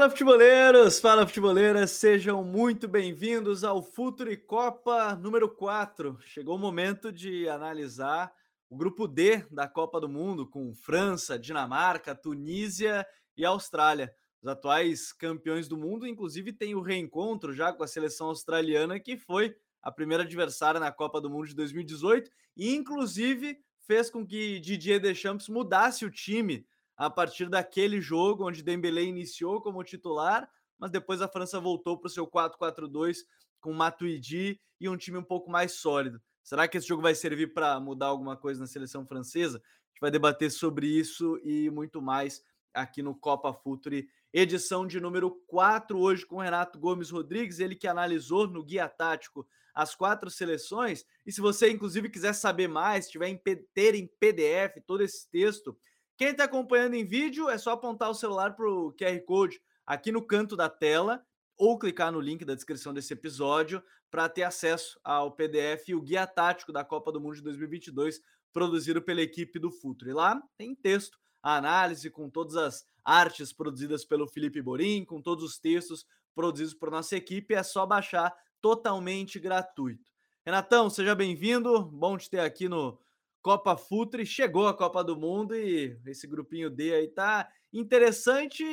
Fala futeboleiros, fala futeboleiras, sejam muito bem-vindos ao Futuri Copa número 4. Chegou o momento de analisar o grupo D da Copa do Mundo com França, Dinamarca, Tunísia e Austrália. Os atuais campeões do mundo, inclusive, tem o reencontro já com a seleção australiana, que foi a primeira adversária na Copa do Mundo de 2018 e, inclusive, fez com que Didier Deschamps mudasse o time a partir daquele jogo onde Dembélé iniciou como titular, mas depois a França voltou para o seu 4-4-2 com Matuidi e um time um pouco mais sólido. Será que esse jogo vai servir para mudar alguma coisa na seleção francesa? A gente vai debater sobre isso e muito mais aqui no Copa Futuri, edição de número 4, hoje com Renato Gomes Rodrigues, ele que analisou no guia tático as quatro seleções. E se você, inclusive, quiser saber mais, tiver em, ter em PDF todo esse texto, quem está acompanhando em vídeo é só apontar o celular para o QR Code aqui no canto da tela ou clicar no link da descrição desse episódio para ter acesso ao PDF e o guia tático da Copa do Mundo de 2022 produzido pela equipe do Futuro. E lá tem texto, a análise com todas as artes produzidas pelo Felipe Borim, com todos os textos produzidos por nossa equipe, é só baixar totalmente gratuito. Renatão, seja bem-vindo, bom te ter aqui no Copa Futre, chegou a Copa do Mundo e esse grupinho D aí tá interessante.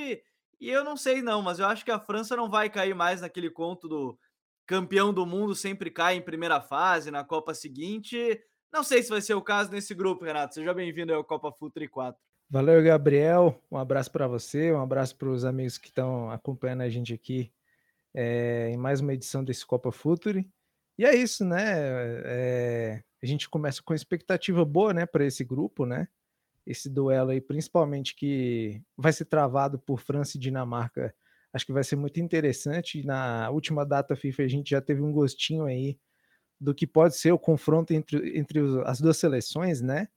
E eu não sei não, mas eu acho que a França não vai cair mais naquele conto do campeão do mundo sempre cai em primeira fase, na Copa seguinte. Não sei se vai ser o caso nesse grupo, Renato. Seja bem-vindo ao Copa Futre 4. Valeu, Gabriel. Um abraço para você, um abraço para os amigos que estão acompanhando a gente aqui é, em mais uma edição desse Copa Future. E é isso, né? É, a gente começa com expectativa boa, né, para esse grupo, né? Esse duelo aí, principalmente que vai ser travado por França e Dinamarca, acho que vai ser muito interessante. Na última data FIFA a gente já teve um gostinho aí do que pode ser o confronto entre, entre as duas seleções, né?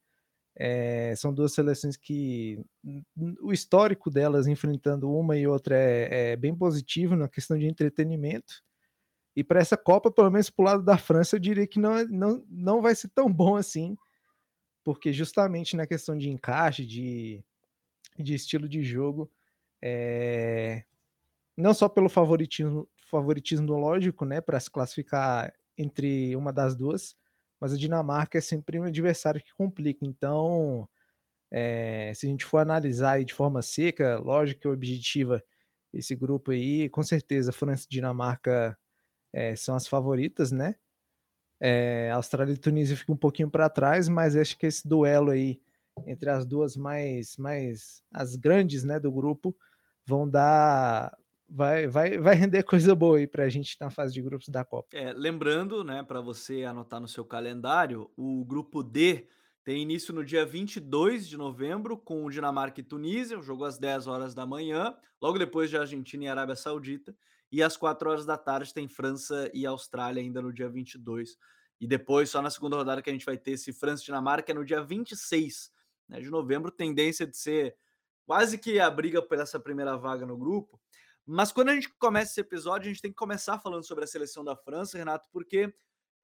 É, são duas seleções que o histórico delas enfrentando uma e outra é, é bem positivo na questão de entretenimento. E para essa Copa, pelo menos para o lado da França, eu diria que não, é, não, não vai ser tão bom assim, porque justamente na questão de encaixe, de, de estilo de jogo, é, não só pelo favoritismo, favoritismo lógico, né, para se classificar entre uma das duas, mas a Dinamarca é sempre um adversário que complica. Então, é, se a gente for analisar de forma seca, lógica e objetiva esse grupo aí, com certeza França e Dinamarca é, são as favoritas, né? É, Austrália e Tunísia ficam um pouquinho para trás, mas acho que esse duelo aí entre as duas mais, mais as grandes, né, do grupo, vão dar vai, vai, vai render coisa boa aí para a gente na fase de grupos da Copa. É, lembrando, né, para você anotar no seu calendário, o grupo D tem início no dia 22 de novembro com Dinamarca e Tunísia, o jogo às 10 horas da manhã, logo depois de Argentina e Arábia Saudita. E às 4 horas da tarde tem França e Austrália ainda no dia 22. E depois, só na segunda rodada, que a gente vai ter esse França e Dinamarca no dia 26 né, de novembro. Tendência de ser quase que a briga por essa primeira vaga no grupo. Mas quando a gente começa esse episódio, a gente tem que começar falando sobre a seleção da França, Renato, porque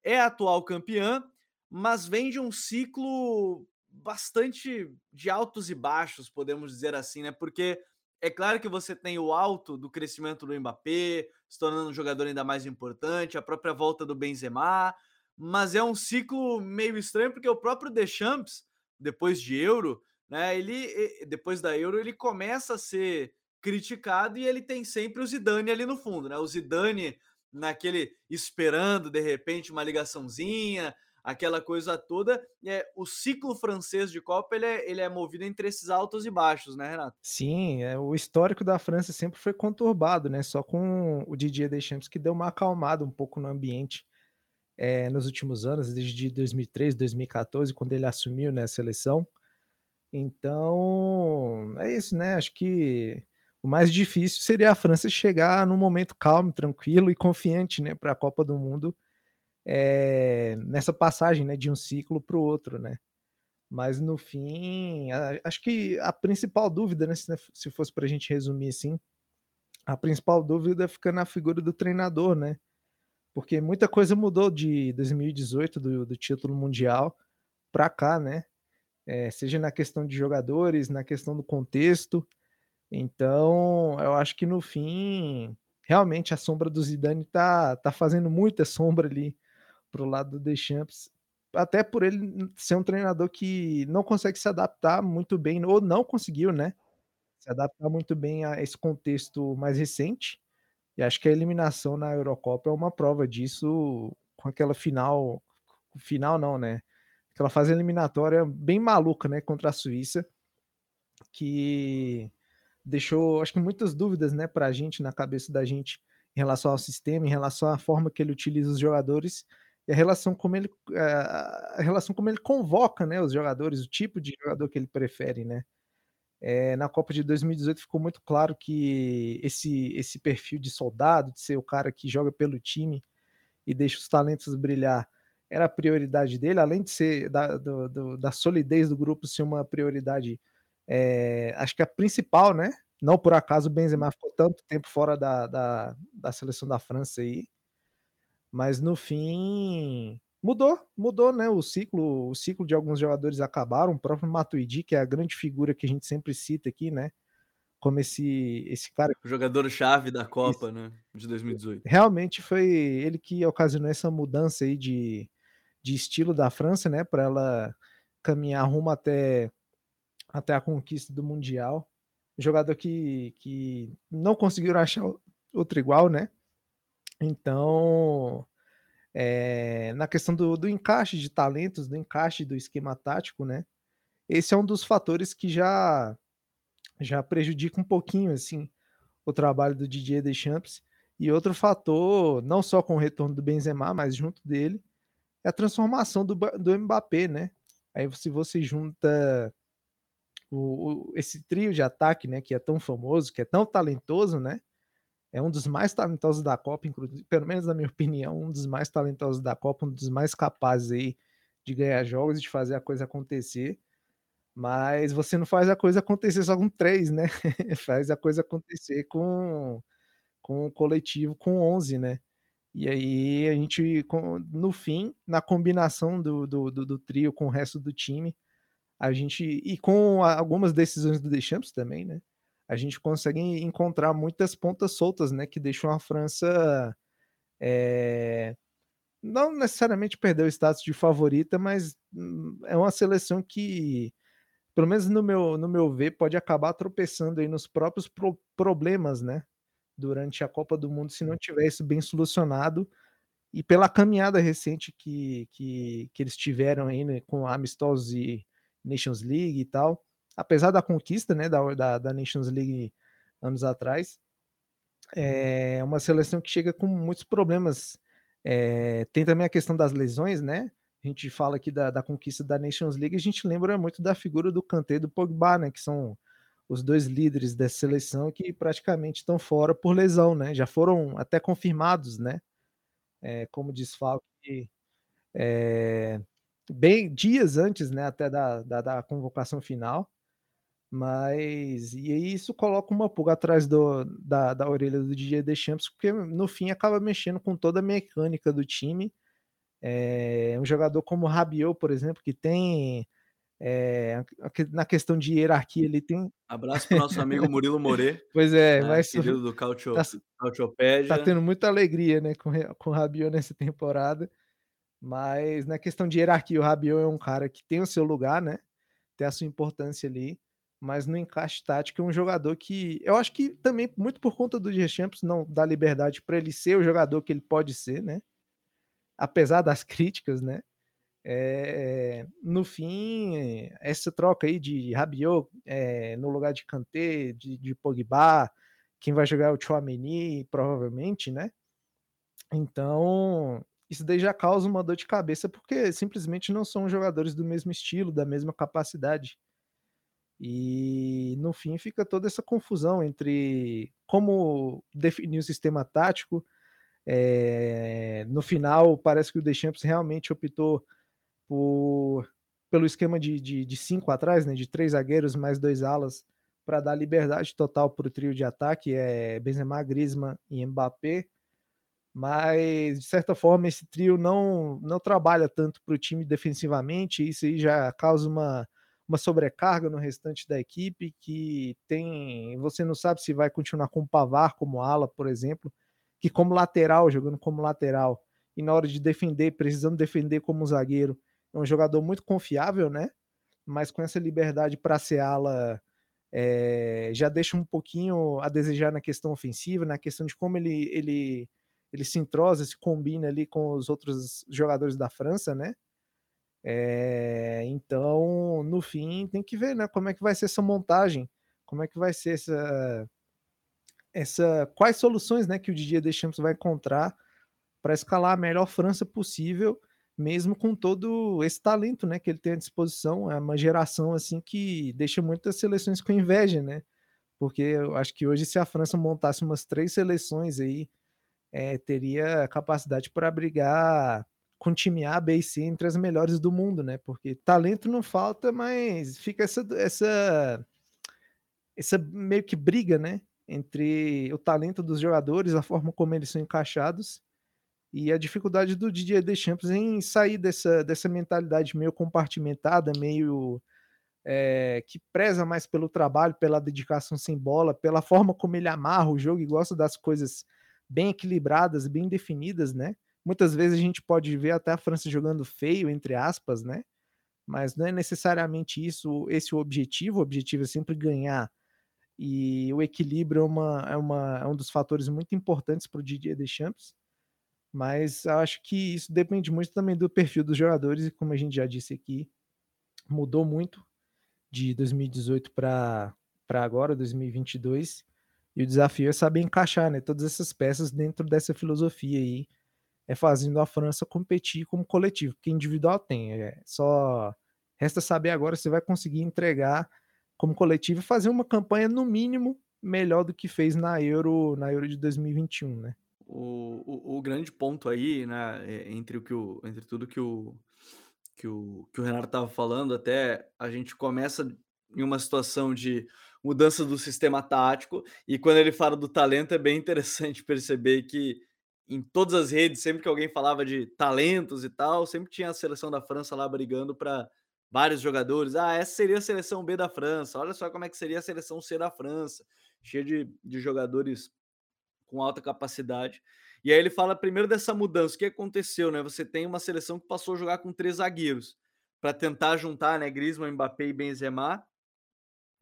é atual campeã, mas vem de um ciclo bastante de altos e baixos, podemos dizer assim, né? Porque é claro que você tem o alto do crescimento do Mbappé, se tornando um jogador ainda mais importante, a própria volta do Benzema, mas é um ciclo meio estranho porque o próprio Deschamps, depois de Euro, né, ele depois da Euro ele começa a ser criticado e ele tem sempre o Zidane ali no fundo, né? O Zidane naquele esperando de repente uma ligaçãozinha, aquela coisa toda. É, o ciclo francês de Copa ele é, ele é movido entre esses altos e baixos, né, Renato? Sim, é, o histórico da França sempre foi conturbado, né? Só com o Didier Deschamps que deu uma acalmada um pouco no ambiente é, nos últimos anos, desde 2003, 2014, quando ele assumiu né, a seleção. Então, é isso, né? Acho que o mais difícil seria a França chegar num momento calmo, tranquilo e confiante né, para a Copa do Mundo é, nessa passagem né, de um ciclo para o outro, né? Mas no fim, a, acho que a principal dúvida, né, se, se fosse para a gente resumir assim, a principal dúvida fica na figura do treinador, né? Porque muita coisa mudou de 2018, do, do título mundial, para cá, né? É, seja na questão de jogadores, na questão do contexto. Então, eu acho que no fim, realmente a sombra do Zidane tá, tá fazendo muita sombra ali pro lado do Deschamps, até por ele ser um treinador que não consegue se adaptar muito bem, ou não conseguiu, né, se adaptar muito bem a esse contexto mais recente. E acho que a eliminação na Eurocopa é uma prova disso, com aquela final final não, né, aquela fase eliminatória bem maluca, né, contra a Suíça, que deixou, acho que muitas dúvidas, né, pra gente, na cabeça da gente, em relação ao sistema, em relação à forma que ele utiliza os jogadores, e a relação como ele, eh, a relação como ele convoca, né, os jogadores, o tipo de jogador que ele prefere, né. Eh, na Copa de 2018 ficou muito claro que esse esse perfil de soldado, de ser o cara que joga pelo time e deixa os talentos brilhar, era a prioridade dele, além de ser da do do da solidez do grupo ser uma prioridade, eh, acho que a principal, né, não por acaso o Benzema ficou tanto tempo fora da da da seleção da França aí. Mas no fim, mudou, mudou, né, o ciclo o ciclo de alguns jogadores acabaram, o próprio Matuidi, que é a grande figura que a gente sempre cita aqui, né, como esse esse cara O jogador chave da Copa, né, de 2018. Realmente foi ele que ocasionou essa mudança aí de de estilo da França, né, pra ela caminhar rumo até até a conquista do mundial. Jogador que que não conseguiram achar outro igual, né. Então, eh, na questão do do encaixe de talentos, do encaixe do esquema tático, né, esse é um dos fatores que já já prejudica um pouquinho, assim, o trabalho do Didier Deschamps. E outro fator, não só com o retorno do Benzema, mas junto dele, é a transformação do do Mbappé, né. Aí se você junta o o esse trio de ataque, né, que é tão famoso, que é tão talentoso, né, é um dos mais talentosos da Copa, inclusive pelo menos na minha opinião, um dos mais talentosos da Copa, um dos mais capazes aí de ganhar jogos e de fazer a coisa acontecer. Mas você não faz a coisa acontecer só com 3, né, faz a coisa acontecer com com o coletivo, com 11, né. E aí a gente no fim, na combinação do do do do trio com o resto do time, a gente e com algumas decisões do Deschamps também, né, a gente consegue encontrar muitas pontas soltas, né, que deixam a França, eh, não necessariamente perder o status de favorita, mas, hum, é uma seleção que, pelo menos no meu no meu ver, pode acabar tropeçando aí nos próprios pro problemas, né, durante a Copa do Mundo, se não tiver isso bem solucionado, e pela caminhada recente que que que eles tiveram aí, né, com amistosos e Nations League e tal. Apesar da conquista, né, da da da Nations League anos atrás, é uma seleção que chega com muitos problemas. Eh, tem também a questão das lesões, né, a gente fala aqui da da conquista da Nations League, a gente lembra muito da figura do Kanté e do Pogba, né, que são os 2 líderes dessa seleção que praticamente estão fora por lesão, né, já foram até confirmados, né, eh, como desfalque, eh, bem dias antes, né, até da da da convocação final. Mas e isso coloca uma pulga atrás do da da orelha do Didier Deschamps, porque no fim acaba mexendo com toda a mecânica do time. Eh, um jogador como o Rabiot, por exemplo, que tem, que na questão de hierarquia ele tem Abraço para o nosso amigo Murilo Moret, Pois é, né, mas querido do Cautio tá tá tendo muita alegria, né, com com o Rabiot nessa temporada. Mas na questão de hierarquia, o Rabiot é um cara que tem o seu lugar, né, tem a sua importância ali, mas no encaixe tático é um jogador que eu acho que também muito por conta do Deschamps não dar liberdade pra ele ser o jogador que ele pode ser, né, apesar das críticas, né, eh, no fim, essa troca aí de Rabiot, eh, no lugar de Kanté, de de Pogba, quem vai jogar é o Tchouaméni provavelmente, né. Então, isso daí já causa uma dor de cabeça, porque simplesmente não são jogadores do mesmo estilo, da mesma capacidade. E no fim fica toda essa confusão entre como definir o sistema tático, eh, no final parece que o Deschamps realmente optou por pelo esquema de de de 5 atrás, né, de 3 zagueiros mais 2 alas, pra dar liberdade total para o trio de ataque, eh, Benzema, Griezmann e Mbappé. Mas de certa forma esse trio não não trabalha tanto para o time defensivamente, isso aí já causa uma uma sobrecarga no restante da equipe, que tem, você não sabe se vai continuar com o Pavar como ala, por exemplo, que como lateral, jogando como lateral, e na hora de defender, precisando defender como zagueiro, é um jogador muito confiável, né? Mas com essa liberdade para ser ala, é, já deixa um pouquinho a desejar na questão ofensiva, na questão de como ele, ele, ele se entrosa, se combina ali com os outros jogadores da França, né? É, então, no fim, tem que ver, né? Como é que vai ser essa montagem, como é que vai ser essa, essa, quais soluções, né, que o Didier Deschamps vai encontrar para escalar a melhor França possível, mesmo com todo esse talento, né, que ele tem à disposição, é uma geração assim que deixa muitas seleções com inveja, né? Porque eu acho que hoje se a França montasse umas três seleções aí, é, teria capacidade para brigar com time A, B e C entre as melhores do mundo, né? Porque talento não falta, mas fica essa essa essa meio que briga, né? Entre o talento dos jogadores, a forma como eles são encaixados e a dificuldade do Didier Deschamps em sair dessa, dessa mentalidade meio compartimentada, meio é, que preza mais pelo trabalho, pela dedicação sem bola, pela forma como ele amarra o jogo e gosta das coisas bem equilibradas, bem definidas, né? Muitas vezes a gente pode ver até a França jogando feio, entre aspas, né? Mas não é necessariamente isso esse o objetivo. O objetivo é sempre ganhar. E o equilíbrio é, uma, é, uma, é um dos fatores muito importantes para o Didier Deschamps. Mas acho que isso depende muito também do perfil dos jogadores, e como a gente já disse aqui, mudou muito de 2018 para agora, 2022. E o desafio é saber encaixar né, todas essas peças dentro dessa filosofia aí, é fazendo a França competir como coletivo, porque individual tem. É só resta saber agora se vai conseguir entregar como coletivo e fazer uma campanha, no mínimo, melhor do que fez na Euro, na Euro de 2021, né? O, o, o, grande ponto aí, né, é, entre, o que o, entre tudo que o, que o, que o Renato estava falando, até a gente começa em uma situação de mudança do sistema tático, e quando ele fala do talento, é bem interessante perceber que em todas as redes, sempre que alguém falava de talentos e tal, sempre tinha a seleção da França lá brigando para vários jogadores. Ah, essa seria a seleção B da França, olha só como é que seria a seleção C da França, cheia de, de jogadores com alta capacidade. E aí ele fala primeiro dessa mudança, o que aconteceu, né? Você tem uma seleção que passou a jogar com três zagueiros para tentar juntar, né, Griezmann, Mbappé e Benzema,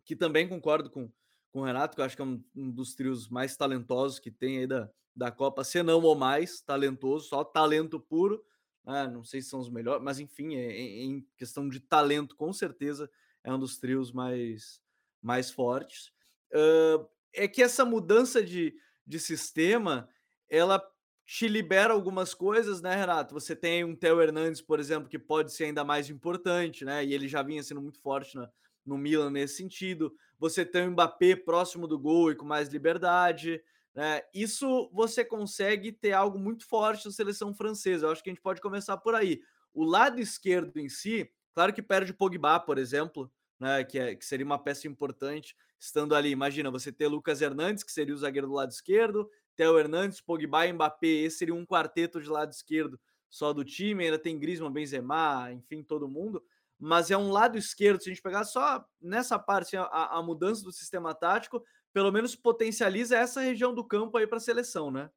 que também concordo com, com o Renato, que eu acho que é um, um dos trios mais talentosos que tem aí da, da Copa, se não ou mais talentoso, só talento puro. Né? Não sei se são os melhores, mas enfim, é, é, em questão de talento, com certeza é um dos trios mais, mais fortes. Uh, é que essa mudança de, de sistema, ela te libera algumas coisas, né, Renato? Você tem um Theo Hernandes, por exemplo, que pode ser ainda mais importante, né? E ele já vinha sendo muito forte na, no Milan nesse sentido. Você tem o Mbappé próximo do gol e com mais liberdade. Né? Isso você consegue ter algo muito forte na seleção francesa. Eu acho que a gente pode começar por aí. O lado esquerdo em si, claro que perde o Pogba, por exemplo, né? que, é, que seria uma peça importante estando ali. Imagina, você ter Lucas Hernandes, que seria o zagueiro do lado esquerdo, Theo Hernandes, Pogba e Mbappé, esse seria um quarteto de lado esquerdo só do time, ainda tem Griezmann, Benzema, enfim, todo mundo, mas é um lado esquerdo, se a gente pegar só nessa parte, a, a mudança do sistema tático, pelo menos potencializa essa região do campo aí para a seleção, né?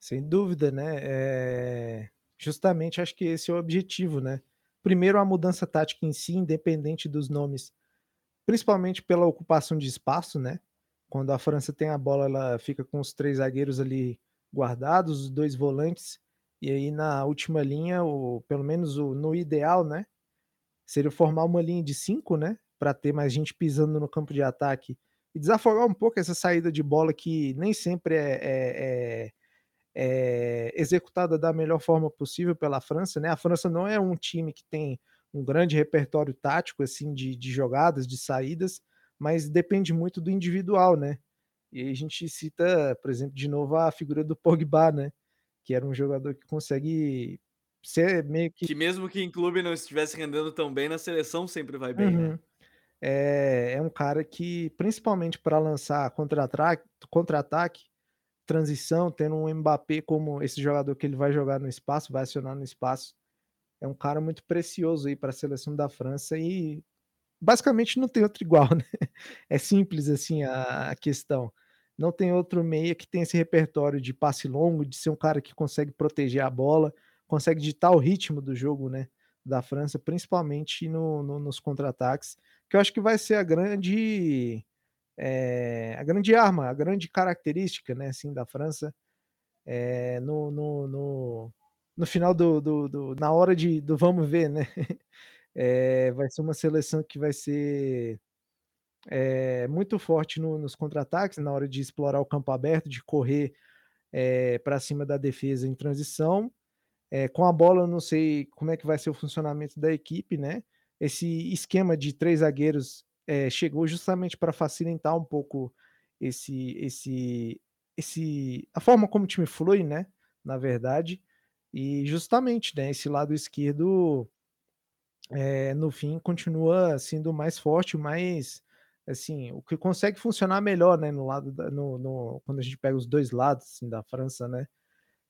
Sem dúvida, né? É... Justamente acho que esse é o objetivo, né? Primeiro, a mudança tática em si, independente dos nomes, principalmente pela ocupação de espaço, né? Quando a França tem a bola, ela fica com os três zagueiros ali guardados, os dois volantes, e aí na última linha, ou pelo menos o, no ideal, né? Seria formar uma linha de cinco, né? Para ter mais gente pisando no campo de ataque e desafogar um pouco essa saída de bola que nem sempre é, é, é, é executada da melhor forma possível pela França, né? A França não é um time que tem um grande repertório tático assim de, de jogadas, de saídas, mas depende muito do individual, né? E a gente cita, por exemplo, de novo a figura do Pogba, né? Que era um jogador que consegue ser meio que. Que mesmo que em clube não estivesse rendendo tão bem, na seleção sempre vai bem, né? uhum. né? É, é um cara que, principalmente para lançar contra-ataque, contra transição, tendo um Mbappé como esse jogador que ele vai jogar no espaço, vai acionar no espaço, é um cara muito precioso aí para a seleção da França e basicamente não tem outro igual, né? É simples assim a, a questão. Não tem outro meia que tem esse repertório de passe longo, de ser um cara que consegue proteger a bola, consegue ditar o ritmo do jogo, né? Da França, principalmente no, no, nos contra-ataques, que eu acho que vai ser a grande é, a grande arma, a grande característica, né, assim, da França é, no, no, no, no, final do, do, do, na hora de do vamos ver, né, é, vai ser uma seleção que vai ser muito forte no, nos contra-ataques, na hora de explorar o campo aberto, de correr para cima da defesa em transição. Com a bola, eu não sei como é que vai ser o funcionamento da equipe, né? Esse esquema de três zagueiros é, chegou justamente para facilitar um pouco esse, esse, esse, a forma como o time flui, né? Na verdade, e justamente, né? Esse lado esquerdo, é, no fim, continua sendo mais forte, mais assim, o que consegue funcionar melhor, né? No lado da, no, no, quando a gente pega os dois lados assim, da França, né?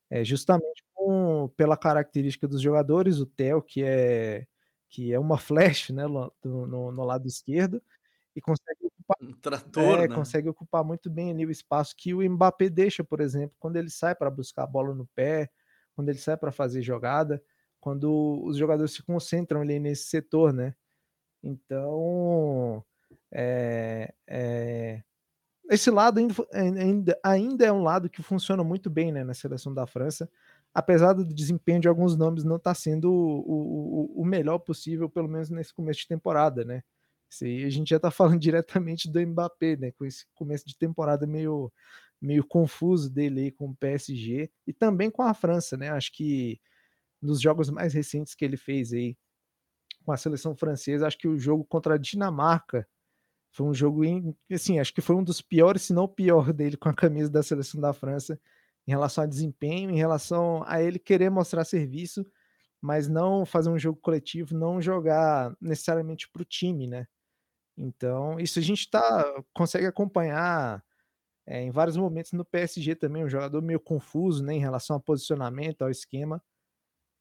É justamente com, pela característica dos jogadores, o Theo, que é que é uma flash, né, no, no, no lado esquerdo, e consegue ocupar, um trator, é, né? consegue ocupar muito bem ali o espaço que o Mbappé deixa, por exemplo, quando ele sai para buscar a bola no pé, quando ele sai para fazer jogada, quando os jogadores se concentram ali nesse setor, né? Então, é, é, esse lado ainda, ainda, ainda é um lado que funciona muito bem né, na seleção da França apesar do desempenho de alguns nomes não estar tá sendo o, o, o, melhor possível, pelo menos nesse começo de temporada, né? Isso a gente já está falando diretamente do Mbappé, né? Com esse começo de temporada meio, meio confuso dele aí com o PSG e também com a França, né? Acho que nos jogos mais recentes que ele fez aí com a seleção francesa, acho que o jogo contra a Dinamarca foi um jogo, assim, acho que foi um dos piores, se não o pior dele com a camisa da seleção da França em relação a desempenho, em relação a ele querer mostrar serviço, mas não fazer um jogo coletivo, não jogar necessariamente para o time, né? Então, isso a gente tá, consegue acompanhar é, em vários momentos no PSG também, um jogador meio confuso né, em relação ao posicionamento, ao esquema,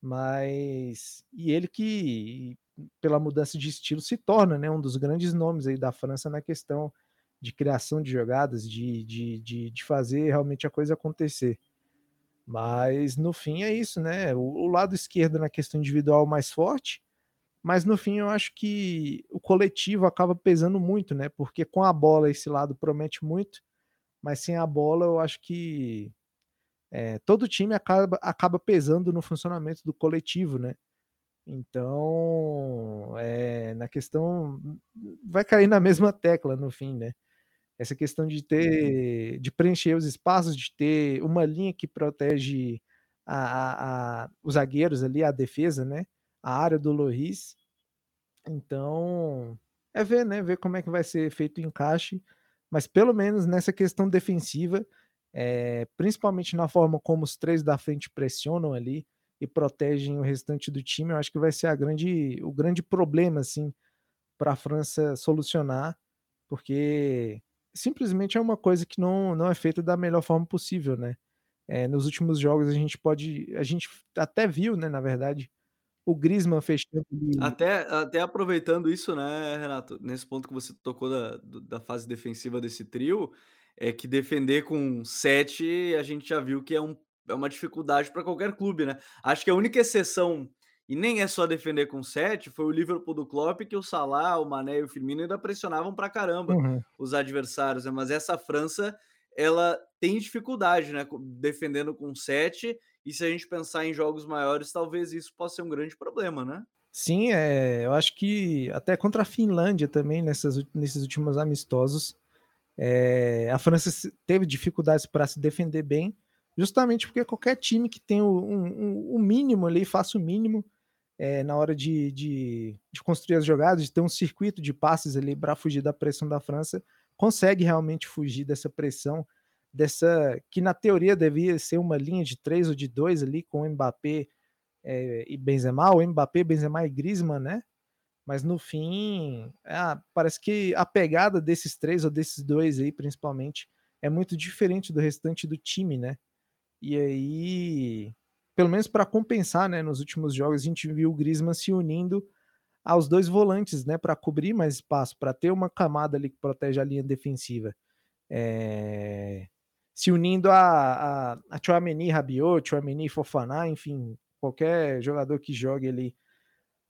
mas. E ele que, pela mudança de estilo, se torna né, um dos grandes nomes aí da França na questão de criação de jogadas, de, de, de, de, fazer realmente a coisa acontecer. Mas no fim é isso, né? O, o, lado esquerdo na questão individual mais forte, mas no fim eu acho que o coletivo acaba pesando muito, né? Porque com a bola esse lado promete muito, mas sem a bola eu acho que é, todo time acaba, acaba pesando no funcionamento do coletivo, né? Então, é, na questão, vai cair na mesma tecla no fim, né? Essa questão de uhum. ter, de preencher os espaços, de ter uma linha que protege a, a, a, os zagueiros ali, a defesa, né? A área do Loris. Então, é ver, né? Ver como é que vai ser feito o encaixe. Mas pelo menos nessa questão defensiva, é, principalmente na forma como os três da frente pressionam ali e protegem o restante do time, eu acho que vai ser a grande, o grande problema, assim, para a França solucionar, porque simplesmente é uma coisa que não, não é feita da melhor forma possível, né? É, nos últimos jogos a gente pode, a gente até viu, né, na verdade, o Griezmann fechando. Até, até aproveitando isso, né, Renato, nesse ponto que você tocou da, da fase defensiva desse trio, é que defender com sete a gente já viu que é, um, é uma dificuldade para qualquer clube, né? Acho que a única exceção e nem é só defender com 7, foi o Liverpool do Klopp que o Salah, o Mané e o Firmino ainda pressionavam pra caramba uhum. os adversários, né? Mas essa França, ela tem dificuldade, né, defendendo com 7, e se a gente pensar em jogos maiores, talvez isso possa ser um grande problema, né? Sim, é, eu acho que até contra a Finlândia também, nessas, nesses últimos amistosos, é, a França teve dificuldades para se defender bem, justamente porque qualquer time que tem o, um, um, mínimo ali, faça o mínimo, é, na hora de, de, de, construir as jogadas, de ter um circuito de passes ali para fugir da pressão da França, consegue realmente fugir dessa pressão, dessa que na teoria devia ser uma linha de três ou de dois ali com Mbappé é, e Benzema, o Mbappé, Benzema e Griezmann, né? Mas no fim, é, parece que a pegada desses três ou desses dois aí, principalmente, é muito diferente do restante do time, né? E aí pelo menos para compensar, né, nos últimos jogos a gente viu o Griezmann se unindo aos dois volantes, né, para cobrir mais espaço, para ter uma camada ali que protege a linha defensiva. É... Se unindo a, a, a Chouameni, Rabiot, Chouameni, Fofaná, enfim, qualquer jogador que jogue ali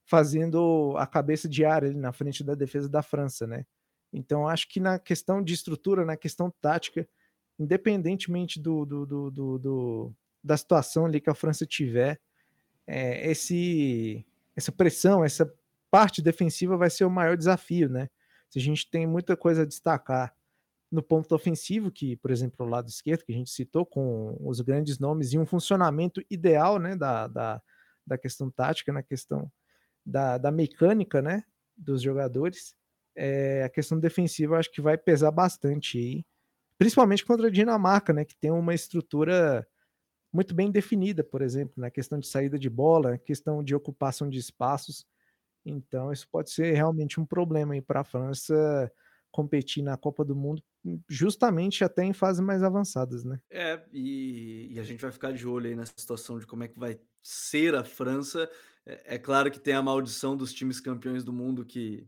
fazendo a cabeça de área ali na frente da defesa da França, né? Então acho que na questão de estrutura, na questão tática, independentemente do, do, do, do da situação ali que a França tiver, é, esse, essa pressão, essa parte defensiva vai ser o maior desafio, né? Se a gente tem muita coisa a destacar no ponto ofensivo, que, por exemplo, o lado esquerdo, que a gente citou, com os grandes nomes e um funcionamento ideal, né, da, da, da questão tática, na questão da, da mecânica, né, dos jogadores, é, a questão defensiva acho que vai pesar bastante aí, principalmente contra a Dinamarca, né, que tem uma estrutura muito bem definida, por exemplo, na questão de saída de bola, questão de ocupação de espaços. Então, isso pode ser realmente um problema para a França competir na Copa do Mundo, justamente até em fases mais avançadas, né? É, e, e, a gente vai ficar de olho aí nessa situação de como é que vai ser a França. É, é, claro que tem a maldição dos times campeões do mundo que,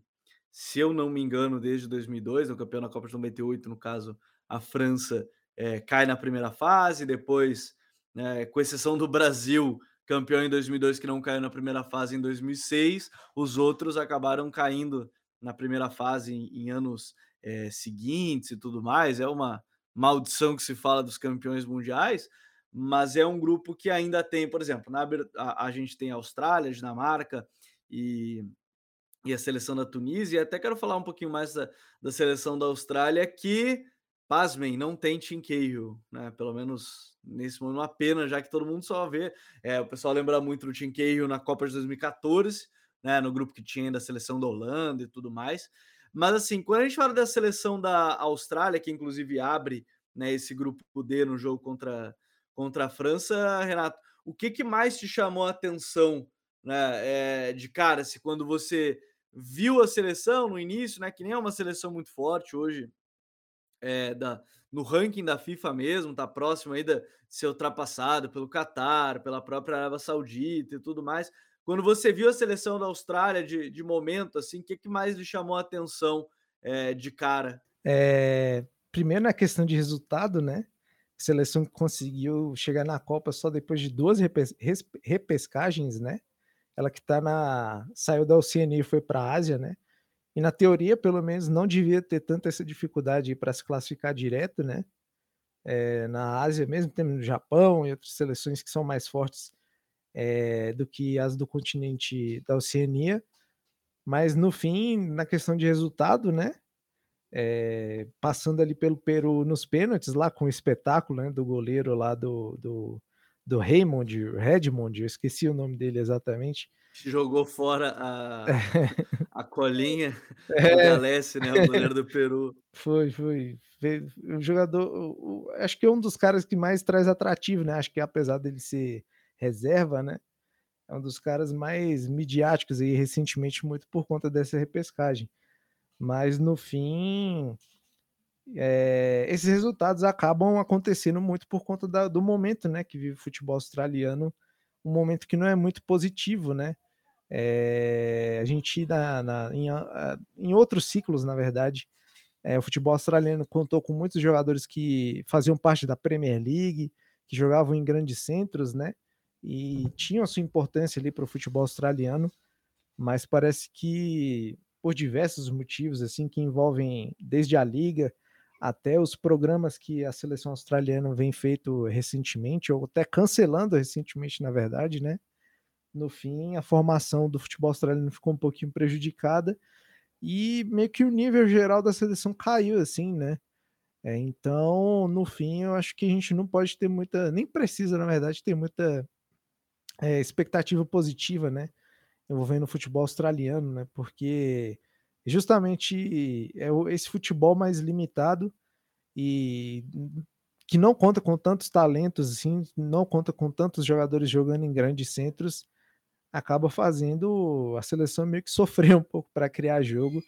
se eu não me engano, desde 2002, o campeão da Copa de 98, no caso, a França é, cai na primeira fase, depois né, com exceção do Brasil, campeão em 2002 que não caiu na primeira fase em 2006, os outros acabaram caindo na primeira fase em, em anos é, seguintes e tudo mais. É uma maldição que se fala dos campeões mundiais, mas é um grupo que ainda tem, por exemplo, na, a, a gente tem a Austrália, a Dinamarca e, e a seleção da Tunísia. E até quero falar um pouquinho mais da, da seleção da Austrália, que pasmem, não tem Cahill, né? Pelo menos nesse momento, uma pena, já que todo mundo só vê. É, o pessoal lembra muito do Cahill na Copa de 2014, né? No grupo que tinha da seleção da Holanda e tudo mais. Mas assim, quando a gente fala da seleção da Austrália, que inclusive abre né, esse grupo D no jogo contra, contra a França, Renato, o que, que mais te chamou a atenção né, é, de cara, se quando você viu a seleção no início, né, que nem é uma seleção muito forte hoje, é, da, no ranking da FIFA mesmo, tá próximo aí de ser ultrapassado pelo Catar, pela própria Arábia Saudita e tudo mais. Quando você viu a seleção da Austrália de, de momento, assim, o que, que mais lhe chamou a atenção é, de cara? É, primeiro na questão de resultado, né? A seleção que conseguiu chegar na Copa só depois de duas repes repescagens, né? Ela que tá na. saiu da Oceania e foi para a Ásia, né? E na teoria, pelo menos, não devia ter tanta essa dificuldade para se classificar direto, né? É, na Ásia mesmo, tem no Japão e outras seleções que são mais fortes é, do que as do continente da Oceania. Mas no fim, na questão de resultado, né? É, passando ali pelo Peru nos pênaltis, lá com o espetáculo né, do goleiro lá do, do, do Raymond, Redmond, eu esqueci o nome dele exatamente jogou fora a, a colinha é. do Galesse, né? O goleiro do Peru. Foi, foi. O jogador, acho que é um dos caras que mais traz atrativo, né? Acho que apesar dele ser reserva, né? É um dos caras mais midiáticos aí recentemente, muito por conta dessa repescagem. Mas no fim, é, esses resultados acabam acontecendo muito por conta da, do momento, né? Que vive o futebol australiano, um momento que não é muito positivo, né? É, a gente, na, na, em, em, outros ciclos, na verdade, é, o futebol australiano contou com muitos jogadores que faziam parte da Premier League, que jogavam em grandes centros, né? E tinham a sua importância ali para o futebol australiano, mas parece que por diversos motivos, assim, que envolvem desde a liga até os programas que a seleção australiana vem feito recentemente, ou até cancelando recentemente, na verdade, né? No fim, a formação do futebol australiano ficou um pouquinho prejudicada e meio que o nível geral da seleção caiu, assim, né? É, então, no fim, eu acho que a gente não pode ter muita, nem precisa, na verdade, ter muita é, expectativa positiva, né? Envolvendo o futebol australiano, né? Porque justamente é esse futebol mais limitado e que não conta com tantos talentos, assim, não conta com tantos jogadores jogando em grandes centros, acaba fazendo a seleção meio que sofrer um pouco para criar jogo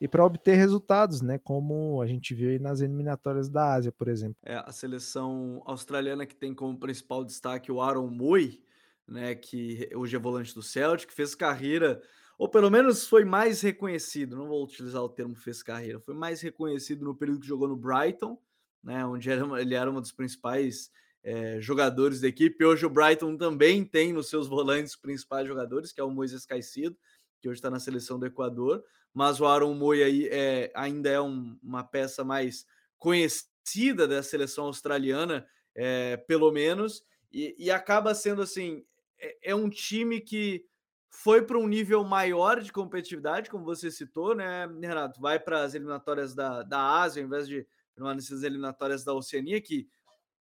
e para obter resultados, né? Como a gente viu aí nas eliminatórias da Ásia, por exemplo. É, a seleção australiana que tem como principal destaque o Aaron Moy, né? Que hoje é volante do Celtic, fez carreira ou pelo menos foi mais reconhecido, não vou utilizar o termo fez carreira, foi mais reconhecido no período que jogou no Brighton, né, onde ele era um dos principais é, jogadores da equipe. Hoje o Brighton também tem nos seus volantes principais jogadores, que é o Moisés Caicedo, que hoje está na seleção do Equador, mas o Aaron Moy aí é, ainda é um, uma peça mais conhecida da seleção australiana, é, pelo menos, e, e, acaba sendo assim, é, é um time que foi para um nível maior de competitividade, como você citou, né, Renato? Vai para as eliminatórias da, da Ásia, ao invés de nessas eliminatórias da Oceania, que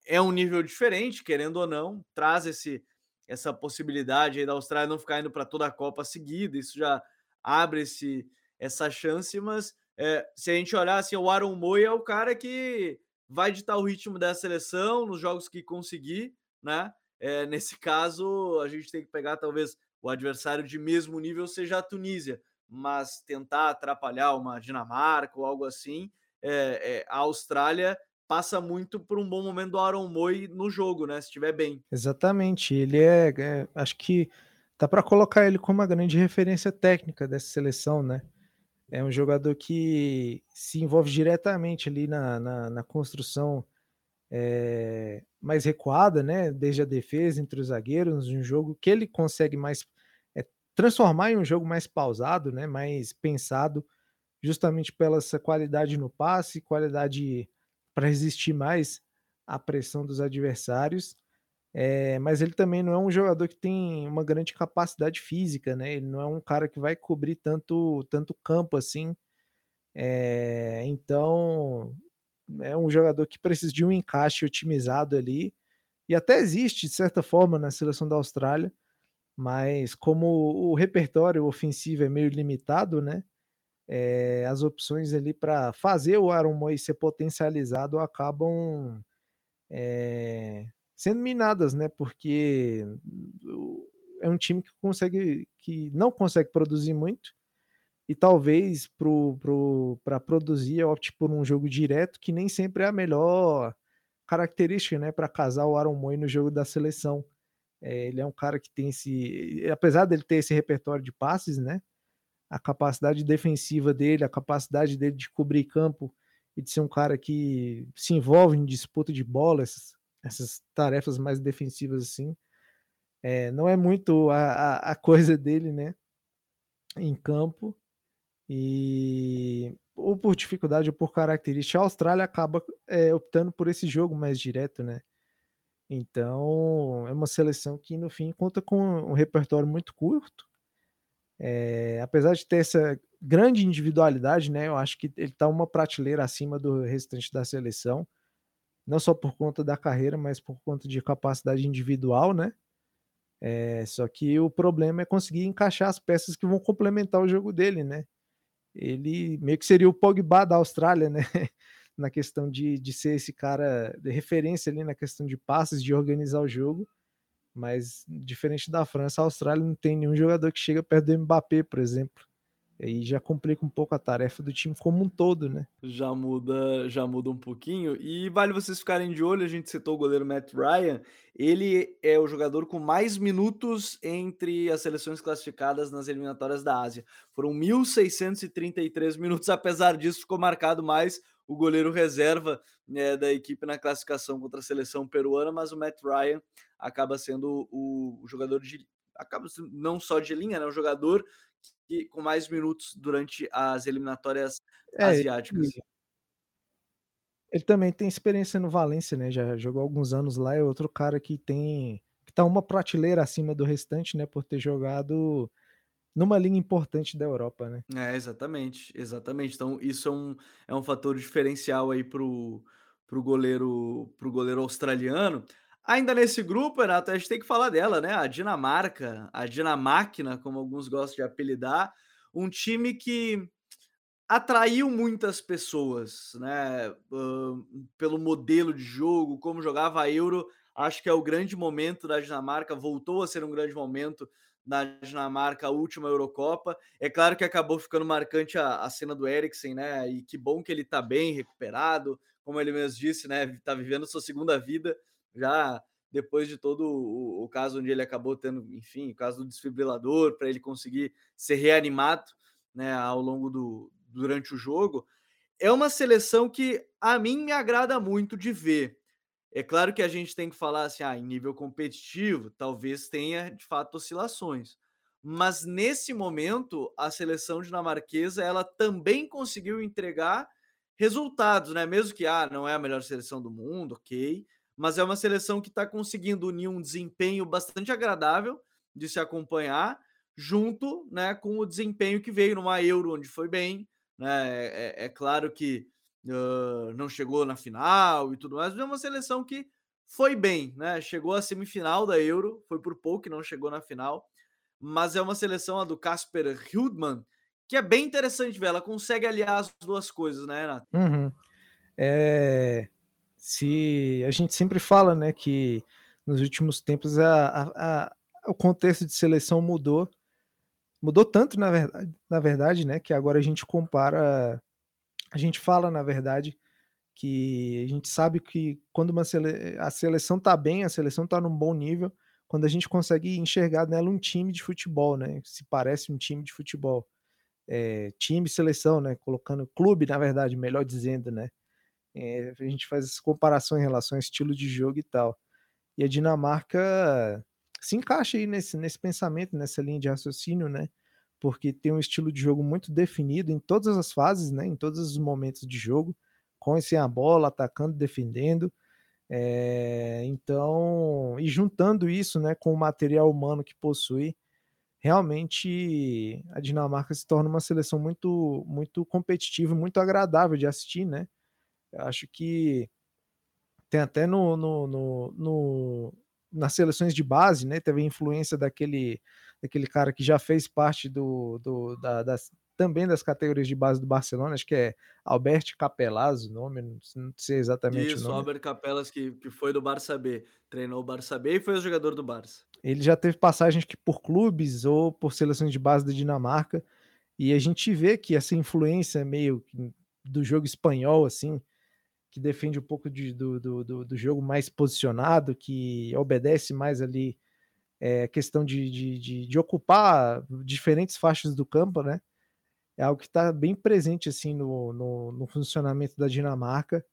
é um nível diferente, querendo ou não, traz esse essa possibilidade aí da Austrália não ficar indo para toda a Copa seguida, isso já abre esse, essa chance, mas é, se a gente olhar assim, o Aaron Moy é o cara que vai ditar o ritmo da seleção nos jogos que conseguir, né? É, nesse caso, a gente tem que pegar talvez o adversário de mesmo nível seja a Tunísia, mas tentar atrapalhar uma Dinamarca ou algo assim, é, a Austrália passa muito por um bom momento do Aaron Moy no jogo, né? Se estiver bem. Exatamente. Ele é, é acho que dá para colocar ele como uma grande referência técnica dessa seleção, né? É um jogador que se envolve diretamente ali na, na, na construção é, mais recuada, né? Desde a defesa entre os zagueiros, um jogo que ele consegue mais é, transformar em um jogo mais pausado, né? Mais pensado, justamente pela essa qualidade no passe, qualidade para resistir mais à pressão dos adversários. É, mas ele também não é um jogador que tem uma grande capacidade física, né? Ele não é um cara que vai cobrir tanto, tanto campo assim. É, então é um jogador que precisa de um encaixe otimizado ali. E até existe, de certa forma, na seleção da Austrália, mas como o repertório ofensivo é meio limitado, né? É, as opções ali para fazer o Aaron Moy ser potencializado acabam é, sendo minadas, né? Porque é um time que consegue, que não consegue produzir muito e talvez para pro, pro, produzir opte por um jogo direto que nem sempre é a melhor característica, né? Para casar o Aaron Moy no jogo da seleção. É, ele é um cara que tem esse, apesar dele ter esse repertório de passes, né? A capacidade defensiva dele, a capacidade dele de cobrir campo e de ser um cara que se envolve em disputa de bola, essas, essas tarefas mais defensivas assim. É, não é muito a, a, a, coisa dele, né? Em campo. E ou por dificuldade ou por característica, a Austrália acaba é, optando por esse jogo mais direto, né? Então é uma seleção que no fim conta com um repertório muito curto, é, apesar de ter essa grande individualidade, né? Eu acho que ele está uma prateleira acima do restante da seleção, não só por conta da carreira, mas por conta de capacidade individual, né? É, só que o problema é conseguir encaixar as peças que vão complementar o jogo dele, né? Ele meio que seria o Pogba da Austrália, né? na questão de, de ser esse cara de referência ali na questão de passes, de organizar o jogo. Mas, diferente da França, a Austrália não tem nenhum jogador que chega perto do Mbappé, por exemplo. E aí já complica um pouco a tarefa do time como um todo, né? Já muda, já muda um pouquinho. E vale vocês ficarem de olho, a gente citou o goleiro Matt Ryan. Ele é o jogador com mais minutos entre as seleções classificadas nas eliminatórias da Ásia. Foram 1.633 minutos, apesar disso, ficou marcado mais o goleiro reserva né, da equipe na classificação contra a seleção peruana, mas o Matt Ryan acaba sendo o, o jogador de acaba não só de linha, né, o jogador que, com mais minutos durante as eliminatórias é, asiáticas. Ele, ele também tem experiência no Valência, né? Já jogou alguns anos lá, é outro cara que tem que tá uma prateleira acima do restante, né, por ter jogado numa linha importante da Europa, né? É, exatamente, exatamente. Então, isso é um, é um fator diferencial aí pro, pro goleiro pro goleiro australiano. Ainda nesse grupo, Renato, a gente tem que falar dela, né? A Dinamarca, a Dinamáquina, como alguns gostam de apelidar, um time que atraiu muitas pessoas, né? Uh, pelo modelo de jogo, como jogava a Euro, acho que é o grande momento da Dinamarca, voltou a ser um grande momento na Dinamarca, a última Eurocopa. É claro que acabou ficando marcante a, a cena do Eriksen, né? E que bom que ele tá bem recuperado, como ele mesmo disse, né? Tá vivendo sua segunda vida, já depois de todo o, o caso onde ele acabou tendo, enfim, o caso do desfibrilador, para ele conseguir ser reanimado né, ao longo do durante o jogo. É uma seleção que a mim me agrada muito de ver. É claro que a gente tem que falar assim, ah, em nível competitivo, talvez tenha de fato oscilações. Mas nesse momento, a seleção dinamarquesa, ela também conseguiu entregar resultados, né? Mesmo que ah, não é a melhor seleção do mundo, ok, mas é uma seleção que está conseguindo unir um desempenho bastante agradável de se acompanhar, junto, né, com o desempenho que veio numa Euro onde foi bem, né? É, é, é claro que uh, não chegou na final e tudo mais, mas é uma seleção que foi bem, né? Chegou à semifinal da Euro, foi por pouco que não chegou na final, mas é uma seleção a do Casper Hildmann, que é bem interessante ver. Ela consegue aliar as duas coisas, né, Renato? Uhum. É... Se a gente sempre fala, né, que nos últimos tempos a, a, a, o contexto de seleção mudou, mudou tanto na verdade, na verdade, né, que agora a gente compara a gente fala, na verdade, que a gente sabe que quando uma sele... a seleção tá bem, a seleção tá num bom nível, quando a gente consegue enxergar nela um time de futebol, né? Se parece um time de futebol. É, time seleção, né? Colocando clube, na verdade, melhor dizendo, né? É, a gente faz essa comparação em relação ao estilo de jogo e tal. E a Dinamarca se encaixa aí nesse, nesse pensamento, nessa linha de raciocínio, né? Porque tem um estilo de jogo muito definido em todas as fases, né, em todos os momentos de jogo, com e sem a bola, atacando, defendendo. É, então, e juntando isso né, com o material humano que possui, realmente a Dinamarca se torna uma seleção muito, muito competitiva, muito agradável de assistir, né? Eu acho que tem até no, no, no, no nas seleções de base, né? Teve influência daquele aquele cara que já fez parte do, do da, das, também das categorias de base do Barcelona, acho que é Albert Capellas o nome, não sei exatamente Isso, o nome. Albert Capelas, que, que foi do Barça B, treinou o Barça B e foi o jogador do Barça. Ele já teve passagens que por clubes ou por seleções de base da Dinamarca, e a gente vê que essa influência meio do jogo espanhol, assim, que defende um pouco de, do, do, do jogo mais posicionado, que obedece mais ali é, questão de, de, de, de, ocupar diferentes faixas do campo, né? É algo que está bem presente assim no, no, no, funcionamento da Dinamarca.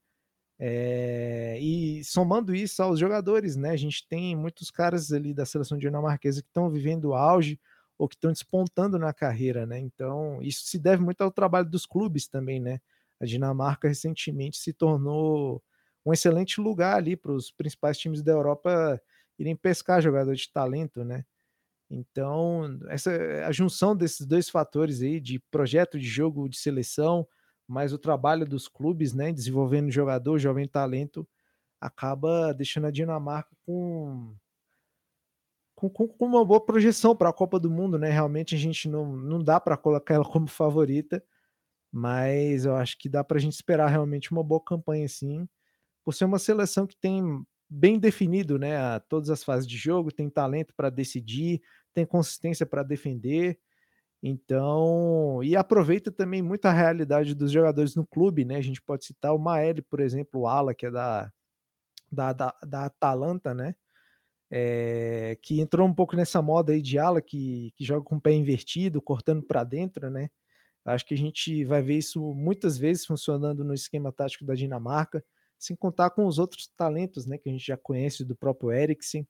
É, e somando isso aos jogadores, né? A gente tem muitos caras ali da seleção dinamarquesa que estão vivendo auge ou que estão despontando na carreira, né? Então, isso se deve muito ao trabalho dos clubes também, né? A Dinamarca recentemente se tornou um excelente lugar ali para os principais times da Europa irem pescar jogador de talento, né? Então, essa a junção desses dois fatores aí de projeto de jogo de seleção, mais o trabalho dos clubes, né, desenvolvendo jogador, jovem talento, acaba deixando a Dinamarca com com, com uma boa projeção para a Copa do Mundo, né? Realmente a gente não, não dá para colocar ela como favorita, mas eu acho que dá para a gente esperar realmente uma boa campanha, sim, por ser uma seleção que tem bem definido, né? A todas as fases de jogo, tem talento para decidir, tem consistência para defender. Então, e aproveita também muito a realidade dos jogadores no clube, né? A gente pode citar o Maeli, por exemplo, o Ala, que é da, da, da, da Atalanta, né? É, que entrou um pouco nessa moda aí de ala que, que joga com o pé invertido, cortando para dentro, né? Acho que a gente vai ver isso muitas vezes funcionando no esquema tático da Dinamarca sem contar com os outros talentos, né, que a gente já conhece do próprio Eriksen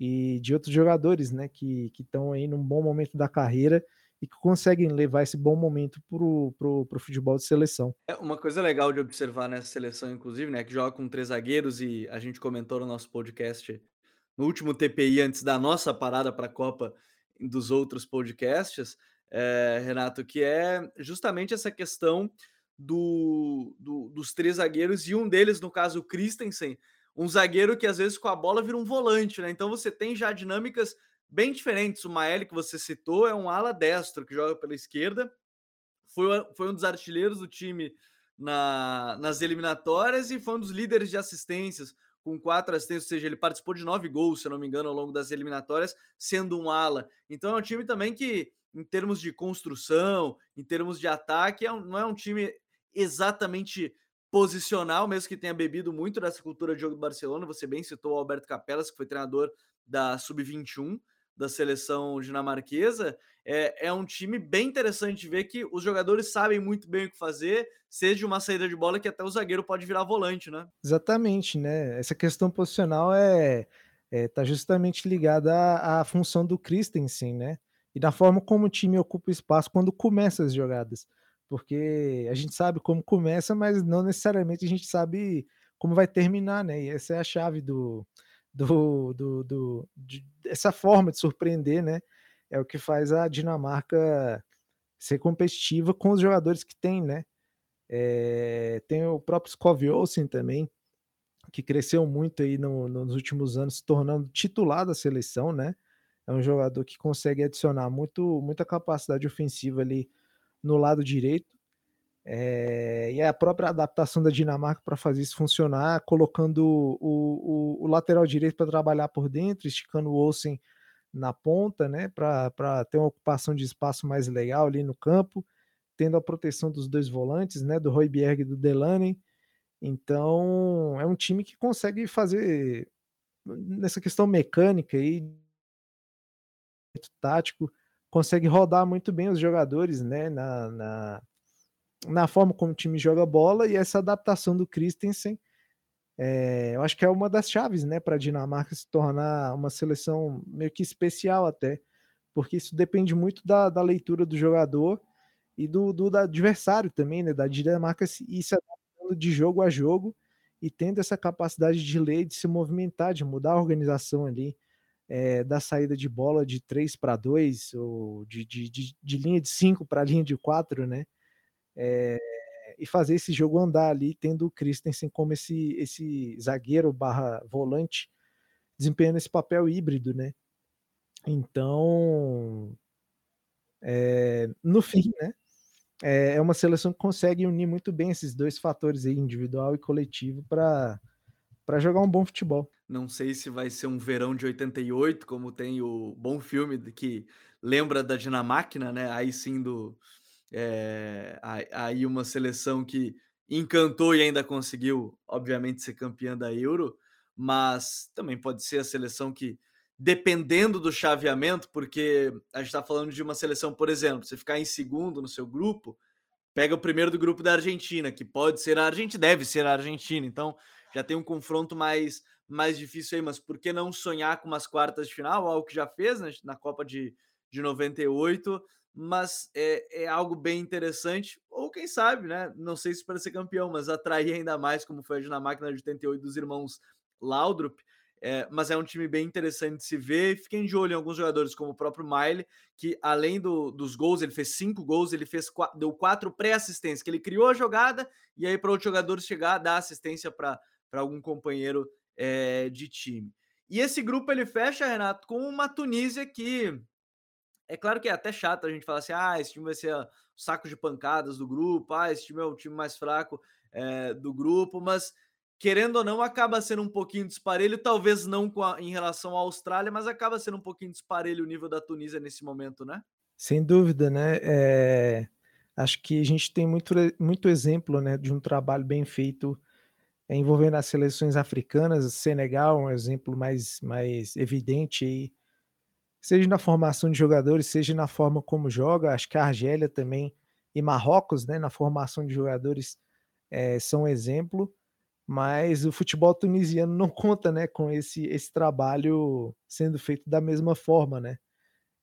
e de outros jogadores, né, que estão aí num bom momento da carreira e que conseguem levar esse bom momento para o futebol de seleção. É uma coisa legal de observar nessa seleção, inclusive, né, que joga com três zagueiros e a gente comentou no nosso podcast no último TPI antes da nossa parada para a Copa dos outros podcasts, é, Renato, que é justamente essa questão do, do, dos três zagueiros e um deles, no caso, o Christensen, um zagueiro que às vezes com a bola vira um volante, né? Então você tem já dinâmicas bem diferentes. O Maeli, que você citou, é um ala destro que joga pela esquerda, foi, foi um dos artilheiros do time na, nas eliminatórias e foi um dos líderes de assistências, com quatro assistências, ou seja, ele participou de nove gols, se não me engano, ao longo das eliminatórias, sendo um ala. Então é um time também que, em termos de construção, em termos de ataque, é um, não é um time exatamente posicional, mesmo que tenha bebido muito dessa cultura de jogo do Barcelona. Você bem citou o Alberto Capelas, que foi treinador da Sub-21 da seleção dinamarquesa. É, é um time bem interessante de ver que os jogadores sabem muito bem o que fazer, seja uma saída de bola que até o zagueiro pode virar volante, né? Exatamente, né? Essa questão posicional é, é tá justamente ligada à, à função do Christensen, né? E da forma como o time ocupa espaço quando começa as jogadas porque a gente sabe como começa, mas não necessariamente a gente sabe como vai terminar, né? E essa é a chave do, do, do, do de, essa forma de surpreender, né? É o que faz a Dinamarca ser competitiva com os jogadores que tem, né? É, tem o próprio Skov Olsen também, que cresceu muito aí no, nos últimos anos, se tornando titular da seleção, né? É um jogador que consegue adicionar muito, muita capacidade ofensiva ali no lado direito. É, e a própria adaptação da Dinamarca para fazer isso funcionar, colocando o, o, o lateral direito para trabalhar por dentro, esticando o Olsen na ponta, né, para ter uma ocupação de espaço mais legal ali no campo, tendo a proteção dos dois volantes, né, do Royberg e do Delaney. Então, é um time que consegue fazer nessa questão mecânica e tático, consegue rodar muito bem os jogadores, né, na, na, na forma como o time joga bola e essa adaptação do Christensen, é, eu acho que é uma das chaves, né, para a Dinamarca se tornar uma seleção meio que especial até, porque isso depende muito da, da leitura do jogador e do, do, adversário também, né, da Dinamarca ir se adaptando de jogo a jogo e tendo essa capacidade de ler, de se movimentar, de mudar a organização ali é, da saída de bola de 3 para 2, ou de, de, de, de, linha de 5 para linha de 4, né? É, e fazer esse jogo andar ali, tendo o Christensen como esse, esse zagueiro barra volante, desempenhando esse papel híbrido, né? Então, é, no fim, né? É uma seleção que consegue unir muito bem esses dois fatores aí, individual e coletivo, para jogar um bom futebol. Não sei se vai ser um verão de 88, como tem o bom filme que lembra da Dinamáquina, né? Aí sim do é, aí uma seleção que encantou e ainda conseguiu, obviamente, ser campeã da Euro, mas também pode ser a seleção que, dependendo do chaveamento, porque a gente está falando de uma seleção, por exemplo, você ficar em segundo no seu grupo, pega o primeiro do grupo da Argentina, que pode ser a Argentina, deve ser a Argentina, então já tem um confronto mais mais difícil aí, mas por que não sonhar com umas quartas de final, algo que já fez né, na Copa de, de 98, mas é, é algo bem interessante, ou quem sabe, né? Não sei se para ser campeão, mas atrair ainda mais, como foi a Dinamarca de 88 dos irmãos Laudrup. É, mas é um time bem interessante de se ver. Fiquem de olho em alguns jogadores, como o próprio Miley, que além do, dos gols, ele fez cinco gols, ele fez deu quatro pré-assistências, que ele criou a jogada e aí para outros jogadores chegar, dar assistência para algum companheiro é, de time. E esse grupo ele fecha, Renato, com uma Tunísia que é claro que é até chato a gente falar assim: ah, esse time vai ser o saco de pancadas do grupo, ah, esse time é o time mais fraco é, do grupo, mas querendo ou não, acaba sendo um pouquinho disparelho, talvez não a, em relação à Austrália, mas acaba sendo um pouquinho disparelho o nível da Tunísia nesse momento, né? Sem dúvida, né? É, acho que a gente tem muito, muito exemplo né, de um trabalho bem feito envolvendo as seleções africanas, Senegal um exemplo mais, mais evidente aí, seja na formação de jogadores, seja na forma como joga, acho que a Argélia também e Marrocos, né, na formação de jogadores é, são exemplo, mas o futebol tunisiano não conta, né, com esse, esse trabalho sendo feito da mesma forma, né,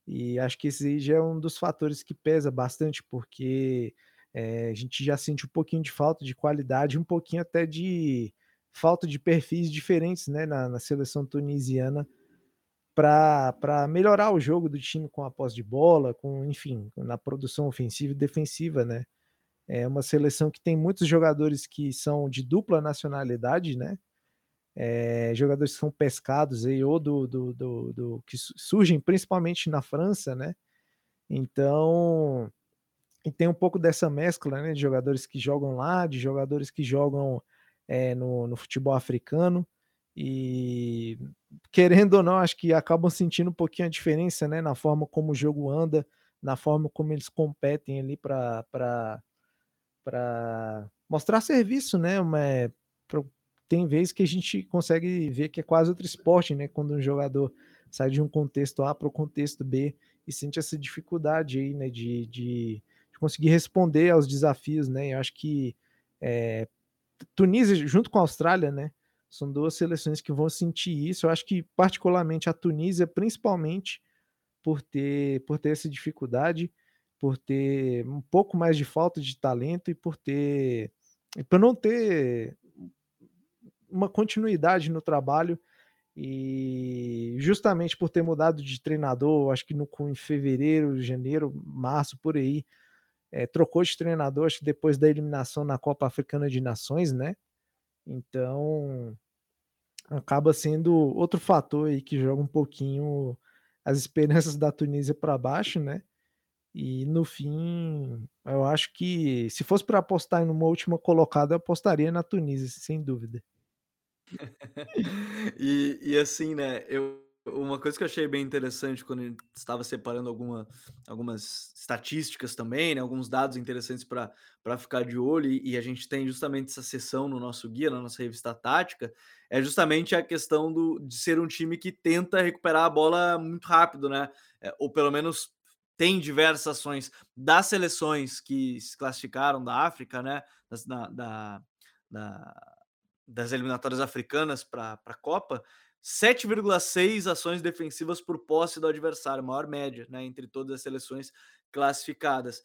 e acho que esse já é um dos fatores que pesa bastante, porque é, a gente já sente um pouquinho de falta de qualidade, um pouquinho até de falta de perfis diferentes né, na, na seleção tunisiana para melhorar o jogo do time com a posse de bola, com enfim, na produção ofensiva e defensiva, né? É uma seleção que tem muitos jogadores que são de dupla nacionalidade, né? É, jogadores que são pescados aí, ou do, do, do, do, que surgem principalmente na França, né? Então, e tem um pouco dessa mescla né, de jogadores que jogam lá, de jogadores que jogam é, no, no, futebol africano. E querendo ou não, acho que acabam sentindo um pouquinho a diferença né, na forma como o jogo anda, na forma como eles competem ali para mostrar serviço, né? Uma, tem vezes que a gente consegue ver que é quase outro esporte, né? Quando um jogador sai de um contexto A para o contexto B e sente essa dificuldade aí, né? De, de, de conseguir responder aos desafios, né? Eu acho que é, Tunísia, junto com a Austrália, né? São duas seleções que vão sentir isso. Eu acho que, particularmente, a Tunísia, principalmente por ter, por ter essa dificuldade, por ter um pouco mais de falta de talento e por ter. por não ter uma continuidade no trabalho e justamente por ter mudado de treinador, acho que no, em fevereiro, janeiro, março, por aí, é, trocou de treinador, acho que depois da eliminação na Copa Africana de Nações, né? Então acaba sendo outro fator aí que joga um pouquinho as esperanças da Tunísia para baixo, né? E no fim, eu acho que se fosse para apostar em uma última colocada, eu apostaria na Tunísia, sem dúvida. e, e assim, né? Eu, uma coisa que eu achei bem interessante quando gente estava separando alguma, algumas estatísticas também, né, alguns dados interessantes para ficar de olho, e, e, a gente tem justamente essa sessão no nosso guia, na nossa revista tática, é justamente a questão do, de ser um time que tenta recuperar a bola muito rápido, né? É, ou pelo menos tem diversas ações das seleções que se classificaram da África, né? Das, da, da, da das eliminatórias africanas para a Copa, 7,6 ações defensivas por posse do adversário, maior média, né, entre todas as seleções classificadas.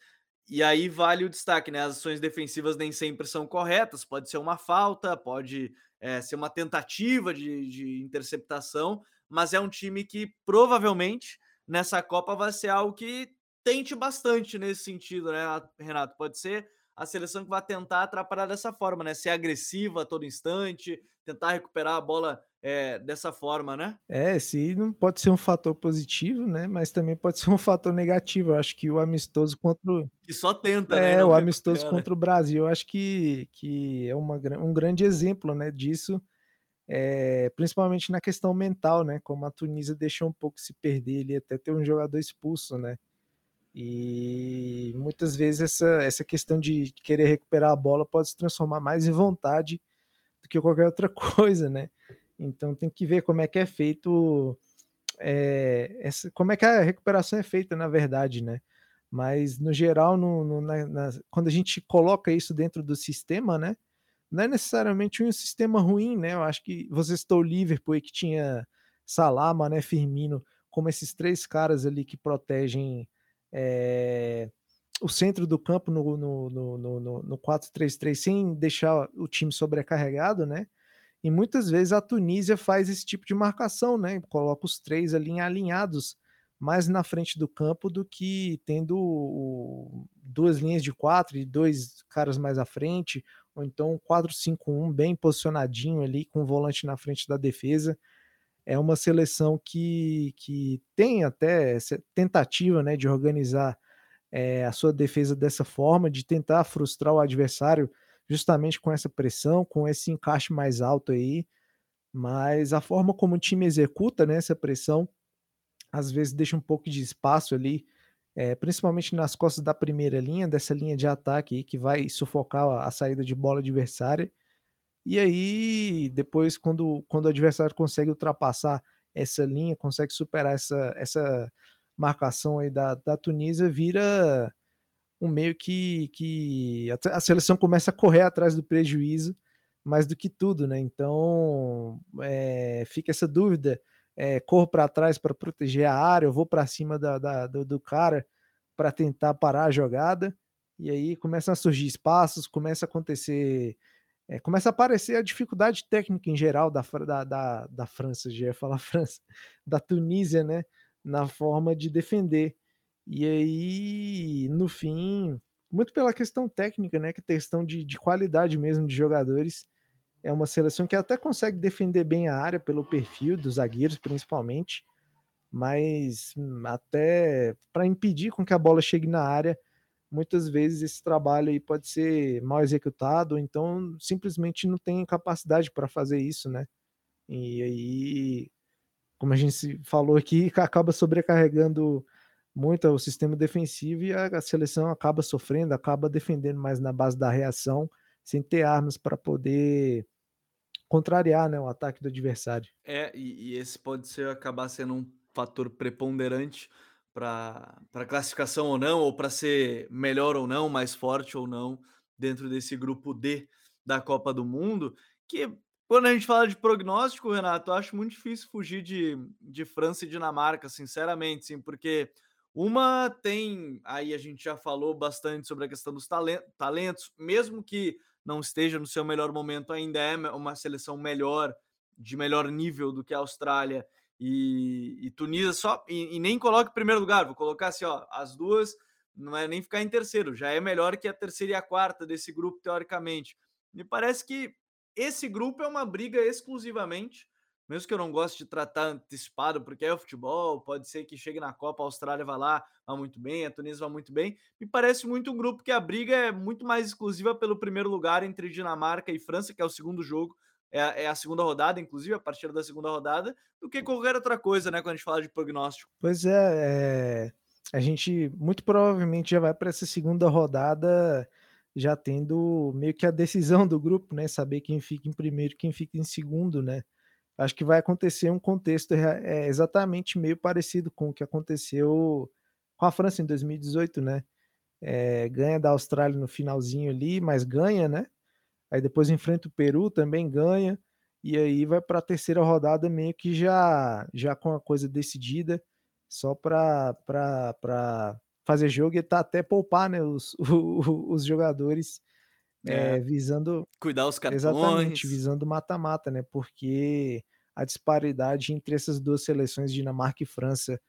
E aí vale o destaque, né? As ações defensivas nem sempre são corretas, pode ser uma falta, pode é, ser uma tentativa de, de interceptação, mas é um time que provavelmente nessa Copa vai ser algo que tente bastante nesse sentido, né, Renato? Pode ser a seleção que vai tentar atrapalhar dessa forma, né? Ser agressiva a todo instante, tentar recuperar a bola é, dessa forma, né? É, se não pode ser um fator positivo, né? Mas também pode ser um fator negativo. Eu acho que o amistoso contra o. Que só tenta, é, né? É, o amistoso recupera. contra o Brasil, eu acho que, que é uma, um grande exemplo né, disso. É, principalmente na questão mental, né? Como a Tunísia deixou um pouco se perder ali, até ter um jogador expulso, né? E muitas vezes essa, essa questão de querer recuperar a bola pode se transformar mais em vontade do que qualquer outra coisa, né? Então tem que ver como é que é feito, é, essa, como é que a recuperação é feita, na verdade, né? Mas no geral, no, no na, na, quando a gente coloca isso dentro do sistema, né? Não é necessariamente um sistema ruim, né? Eu acho que você citou o Liverpool que tinha Salah, Mané, Firmino, como esses três caras ali que protegem é, o centro do campo no, no, no, no, no 4-3-3 sem deixar o time sobrecarregado, né? E muitas vezes a Tunísia faz esse tipo de marcação, né? Coloca os três ali alinhados mais na frente do campo do que tendo duas linhas de quatro e dois caras mais à frente, ou então 4-5-1 bem posicionadinho ali com o volante na frente da defesa é uma seleção que, que tem até essa tentativa né, de organizar é, a sua defesa dessa forma, de tentar frustrar o adversário justamente com essa pressão, com esse encaixe mais alto aí. Mas a forma como o time executa né, essa pressão, às vezes deixa um pouco de espaço ali, é, principalmente nas costas da primeira linha, dessa linha de ataque aí, que vai sufocar a, a saída de bola adversária. E aí, depois, quando, quando o adversário consegue ultrapassar essa linha, consegue superar essa, essa marcação aí da, da Tunísia, vira um meio que, que a, a seleção começa a correr atrás do prejuízo mais do que tudo, né? Então é, fica essa dúvida: é, corro para trás para proteger a área, eu vou para cima da, da, do, do cara para tentar parar a jogada, e aí começam a surgir espaços, começa a acontecer é, começa a aparecer a dificuldade técnica em geral da, da, da, da França, já ia falar França, da Tunísia, né, na forma de defender. E aí, no fim, muito pela questão técnica, né, que questão de, de qualidade mesmo de jogadores, é uma seleção que até consegue defender bem a área pelo perfil dos zagueiros, principalmente, mas hum, até para impedir com que a bola chegue na área, muitas vezes esse trabalho aí pode ser mal executado, ou então simplesmente não tem capacidade para fazer isso, né? E aí, como a gente falou aqui, acaba sobrecarregando muito o sistema defensivo e a, a seleção acaba sofrendo, acaba defendendo mais na base da reação, sem ter armas para poder contrariar né, o ataque do adversário. É, e, e esse pode ser acabar sendo um fator preponderante para classificação ou não, ou para ser melhor ou não, mais forte ou não, dentro desse grupo D da Copa do Mundo, que quando a gente fala de prognóstico, Renato, eu acho muito difícil fugir de, de França e Dinamarca, sinceramente, sim, porque uma tem, aí a gente já falou bastante sobre a questão dos talentos, mesmo que não esteja no seu melhor momento, ainda é uma seleção melhor, de melhor nível do que a Austrália e, e Tunísia só e, e, nem coloque em primeiro lugar, vou colocar assim, ó, as duas não é nem ficar em terceiro, já é melhor que a terceira e a quarta desse grupo teoricamente. Me parece que esse grupo é uma briga exclusivamente, mesmo que eu não goste de tratar antecipado, porque é o futebol, pode ser que chegue na Copa, a Austrália vá lá, vá muito bem, a Tunísia vá muito bem. Me parece muito um grupo que a briga é muito mais exclusiva pelo primeiro lugar entre Dinamarca e França, que é o segundo jogo, é, é, a segunda rodada, inclusive, a partir da segunda rodada, do que qualquer outra coisa, né? Quando a gente fala de prognóstico. Pois é, é a gente muito provavelmente já vai para essa segunda rodada já tendo meio que a decisão do grupo, né? Saber quem fica em primeiro, quem fica em segundo, né? Acho que vai acontecer um contexto é, exatamente meio parecido com o que aconteceu com a França em 2018, né? É, ganha da Austrália no finalzinho ali, mas ganha, né? aí depois enfrenta o Peru, também ganha, e aí vai para a terceira rodada meio que já, já com a coisa decidida, só para fazer jogo e tá até poupar né, os, os jogadores é. É, visando. Cuidar os cartões. Exatamente, visando mata-mata, né? Porque a disparidade entre essas duas seleções, Dinamarca e França,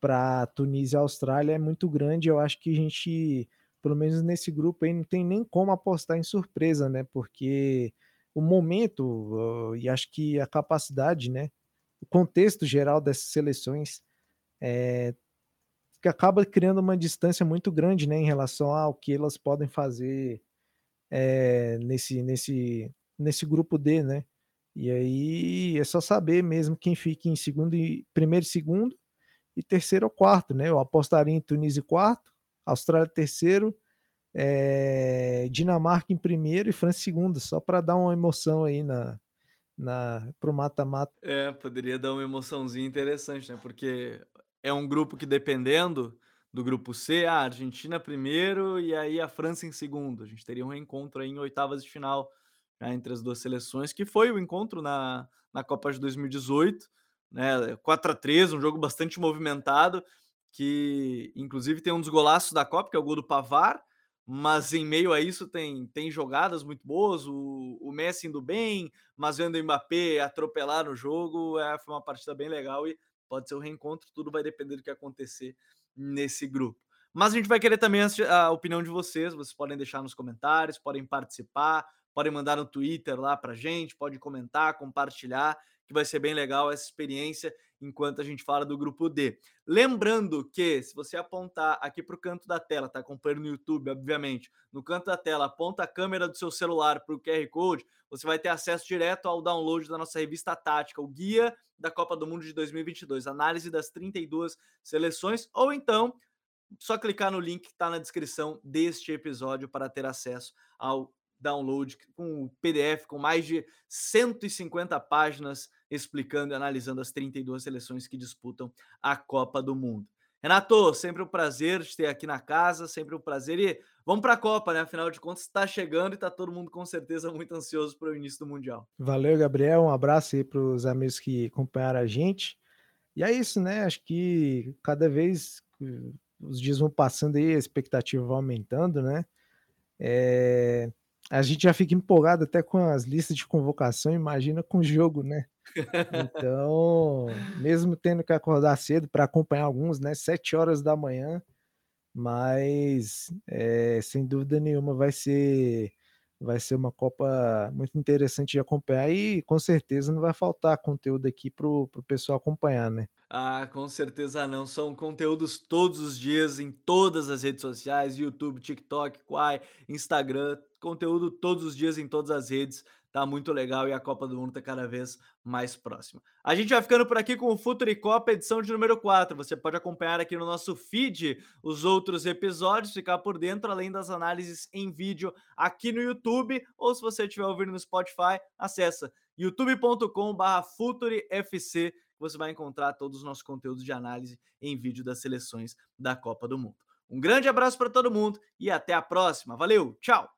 para Tunísia e Austrália é muito grande. Eu acho que a gente pelo menos nesse grupo aí, não tem nem como apostar em surpresa, né? Porque o momento e acho que a capacidade, né? O contexto geral dessas seleções é, que acaba criando uma distância muito grande, né? Em relação ao que elas podem fazer é, nesse, nesse, nesse grupo D, né? E aí é só saber mesmo quem fica em segundo e primeiro e segundo e terceiro ou quarto, né? Eu apostaria em Tunísia quarto, Austrália terceiro, é, Dinamarca em primeiro e França em segundo, só para dar uma emoção aí na, na pro mata-mata. É, poderia dar uma emoçãozinha interessante, né? Porque é um grupo que dependendo do grupo C, a Argentina primeiro e aí a França em segundo. A gente teria um reencontro aí em oitavas de final né, entre as duas seleções, que foi o encontro na, na Copa de 2018, né? 4 a 3 um jogo bastante movimentado que inclusive tem um dos golaços da Copa, que é o gol do Pavar, mas em meio a isso tem, tem jogadas muito boas, o, o Messi indo bem, mas vendo o Mbappé atropelar no jogo, é, foi uma partida bem legal e pode ser o um reencontro, tudo vai depender do que acontecer nesse grupo. Mas a gente vai querer também a opinião de vocês, vocês podem deixar nos comentários, podem participar, podem mandar no Twitter lá pra gente, pode comentar, compartilhar, que vai ser bem legal essa experiência enquanto a gente fala do grupo D. Lembrando que, se você apontar aqui para o canto da tela, tá acompanhando no YouTube, obviamente, no canto da tela, aponta a câmera do seu celular para o QR Code, você vai ter acesso direto ao download da nossa revista tática, o Guia da Copa do Mundo de 2022, análise das 32 seleções, ou então só clicar no link que está na descrição deste episódio para ter acesso ao download com o PDF com mais de 150 páginas explicando e analisando as 32 seleções que disputam a Copa do Mundo. Renato, sempre um prazer te ter aqui na casa, sempre um prazer. E vamos para a Copa, né? Afinal de contas, está chegando e está todo mundo com certeza muito ansioso para o início do Mundial. Valeu, Gabriel. Um abraço aí para os amigos que acompanharam a gente. E é isso, né? Acho que cada vez os dias vão passando aí, a expectativa vai aumentando, né? É... A gente já fica empolgado até com as listas de convocação, imagina com o jogo, né? Então, mesmo tendo que acordar cedo para acompanhar alguns, né? Sete horas da manhã, mas é, sem dúvida nenhuma vai ser vai ser uma Copa muito interessante de acompanhar e com certeza não vai faltar conteúdo aqui para o pessoal acompanhar, né? Ah, com certeza não. São conteúdos todos os dias em todas as redes sociais: YouTube, TikTok, Quai, Instagram. Conteúdo todos os dias em todas as redes tá muito legal e a Copa do Mundo tá cada vez mais próxima. A gente vai ficando por aqui com o Futuri Copa, edição de número 4. Você pode acompanhar aqui no nosso feed os outros episódios, ficar por dentro, além das análises em vídeo aqui no YouTube, ou se você estiver ouvindo no Spotify, acessa youtube.com.br FuturiFC, você vai encontrar todos os nossos conteúdos de análise em vídeo das seleções da Copa do Mundo. Um grande abraço para todo mundo e até a próxima. Valeu, tchau!